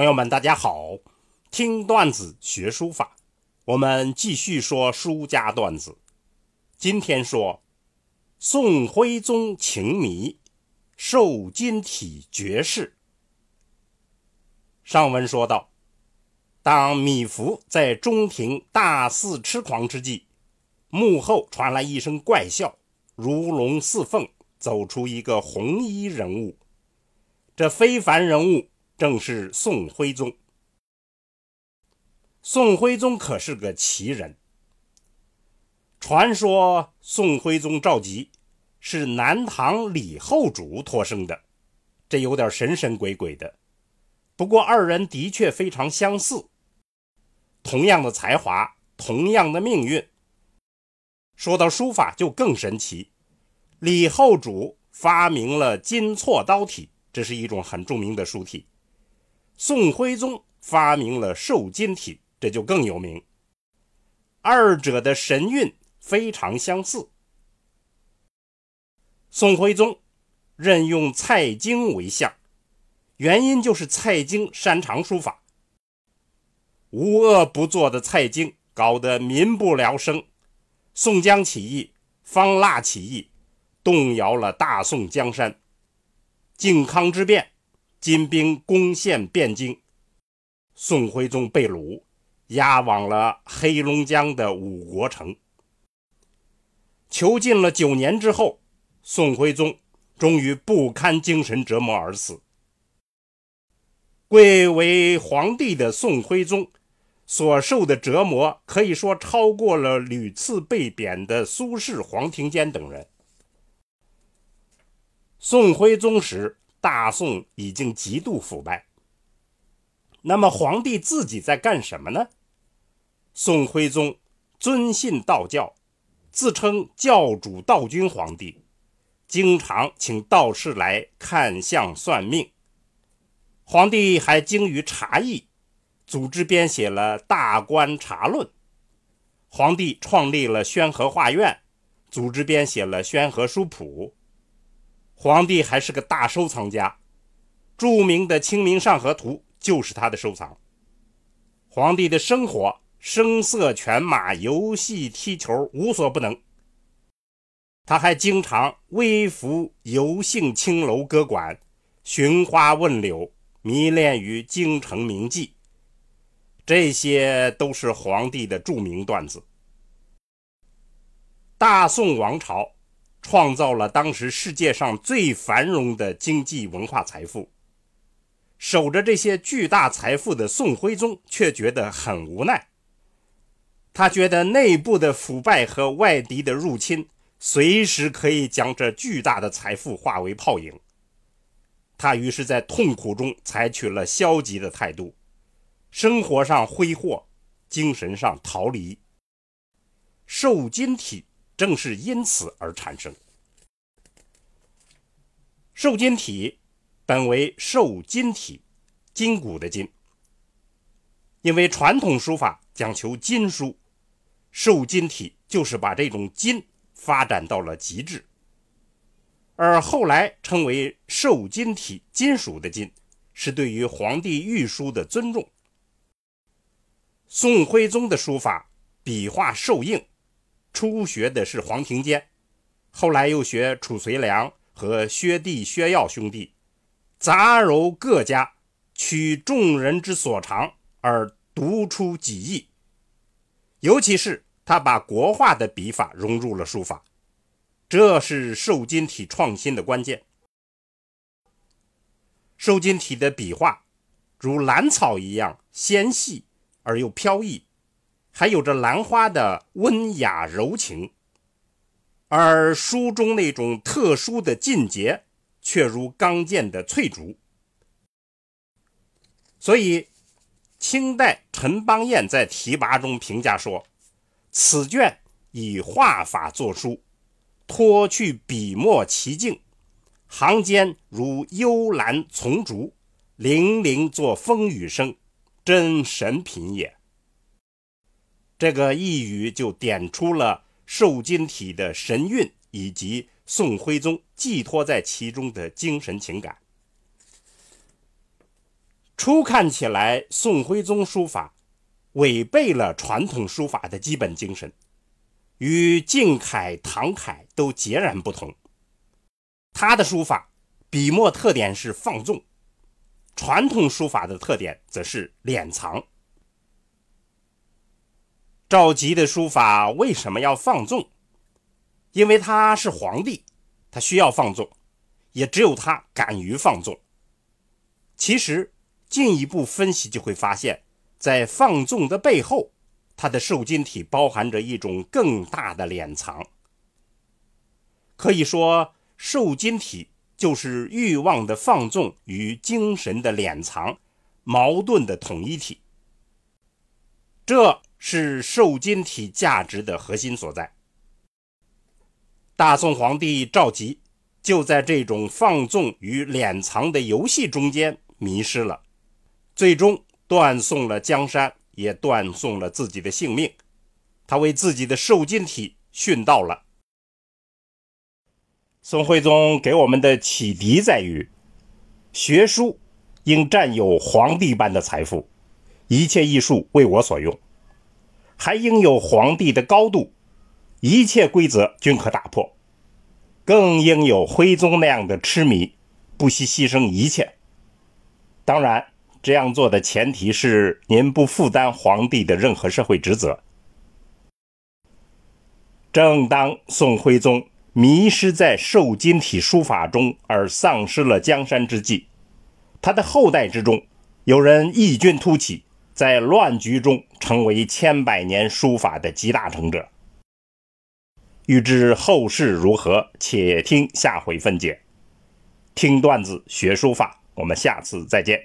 朋友们，大家好！听段子学书法，我们继续说书家段子。今天说宋徽宗情迷瘦金体绝世。上文说到，当米芾在中庭大肆痴狂之际，幕后传来一声怪笑，如龙似凤，走出一个红衣人物。这非凡人物正是宋徽宗。宋徽宗可是个奇人。传说宋徽宗赵佶是南唐李后主托生的，这有点神神鬼鬼的。不过二人的确非常相似，同样的才华，同样的命运。说到书法就更神奇，李后主发明了金错刀体，这是一种很著名的书体。宋徽宗发明了瘦金体。这就更有名，二者的神韵非常相似。宋徽宗任用蔡京为相，原因就是蔡京擅长书法。无恶不作的蔡京搞得民不聊生，宋江起义、方腊起义动摇了大宋江山，靖康之变，金兵攻陷汴京，宋徽宗被掳。押往了黑龙江的五国城，囚禁了九年之后，宋徽宗终于不堪精神折磨而死。贵为皇帝的宋徽宗所受的折磨，可以说超过了屡次被贬的苏轼、黄庭坚等人。宋徽宗时，大宋已经极度腐败。那么，皇帝自己在干什么呢？宋徽宗尊信道教，自称教主道君皇帝，经常请道士来看相算命。皇帝还精于茶艺，组织编写了《大观茶论》。皇帝创立了宣和画院，组织编写了《宣和书谱》。皇帝还是个大收藏家，著名的《清明上河图》就是他的收藏。皇帝的生活。声色犬马、游戏踢球无所不能。他还经常微服游幸青楼歌馆，寻花问柳，迷恋于京城名妓。这些都是皇帝的著名段子。大宋王朝创造了当时世界上最繁荣的经济文化财富，守着这些巨大财富的宋徽宗却觉得很无奈。他觉得内部的腐败和外敌的入侵随时可以将这巨大的财富化为泡影。他于是，在痛苦中采取了消极的态度，生活上挥霍，精神上逃离。瘦金体正是因此而产生。瘦金体本为瘦金体，筋骨的筋。因为传统书法讲求金书。瘦金体就是把这种金发展到了极致，而后来称为瘦金体，金属的金，是对于皇帝御书的尊重。宋徽宗的书法笔画瘦硬，初学的是黄庭坚，后来又学褚遂良和薛棣、薛曜兄弟，杂糅各家，取众人之所长而独出己意。尤其是他把国画的笔法融入了书法，这是瘦金体创新的关键。瘦金体的笔画如兰草一样纤细而又飘逸，还有着兰花的温雅柔情，而书中那种特殊的劲节却如刚健的翠竹。所以。清代陈邦彦在题跋中评价说：“此卷以画法作书，脱去笔墨奇境，行间如幽兰丛竹，泠泠作风雨声，真神品也。”这个一语就点出了瘦金体的神韵，以及宋徽宗寄托在其中的精神情感。初看起来，宋徽宗书法违背了传统书法的基本精神，与晋楷、唐楷都截然不同。他的书法笔墨特点是放纵，传统书法的特点则是敛藏。赵佶的书法为什么要放纵？因为他是皇帝，他需要放纵，也只有他敢于放纵。其实。进一步分析就会发现，在放纵的背后，他的受精体包含着一种更大的敛藏。可以说，受精体就是欲望的放纵与精神的敛藏矛盾的统一体。这是受金体价值的核心所在。大宋皇帝赵佶就在这种放纵与敛藏的游戏中间迷失了。最终断送了江山，也断送了自己的性命。他为自己的受金体殉道了。宋徽宗给我们的启迪在于：学书应占有皇帝般的财富，一切艺术为我所用；还应有皇帝的高度，一切规则均可打破；更应有徽宗那样的痴迷，不惜牺牲一切。当然。这样做的前提是您不负担皇帝的任何社会职责。正当宋徽宗迷失在瘦金体书法中而丧失了江山之际，他的后代之中有人异军突起，在乱局中成为千百年书法的集大成者。欲知后事如何，且听下回分解。听段子学书法，我们下次再见。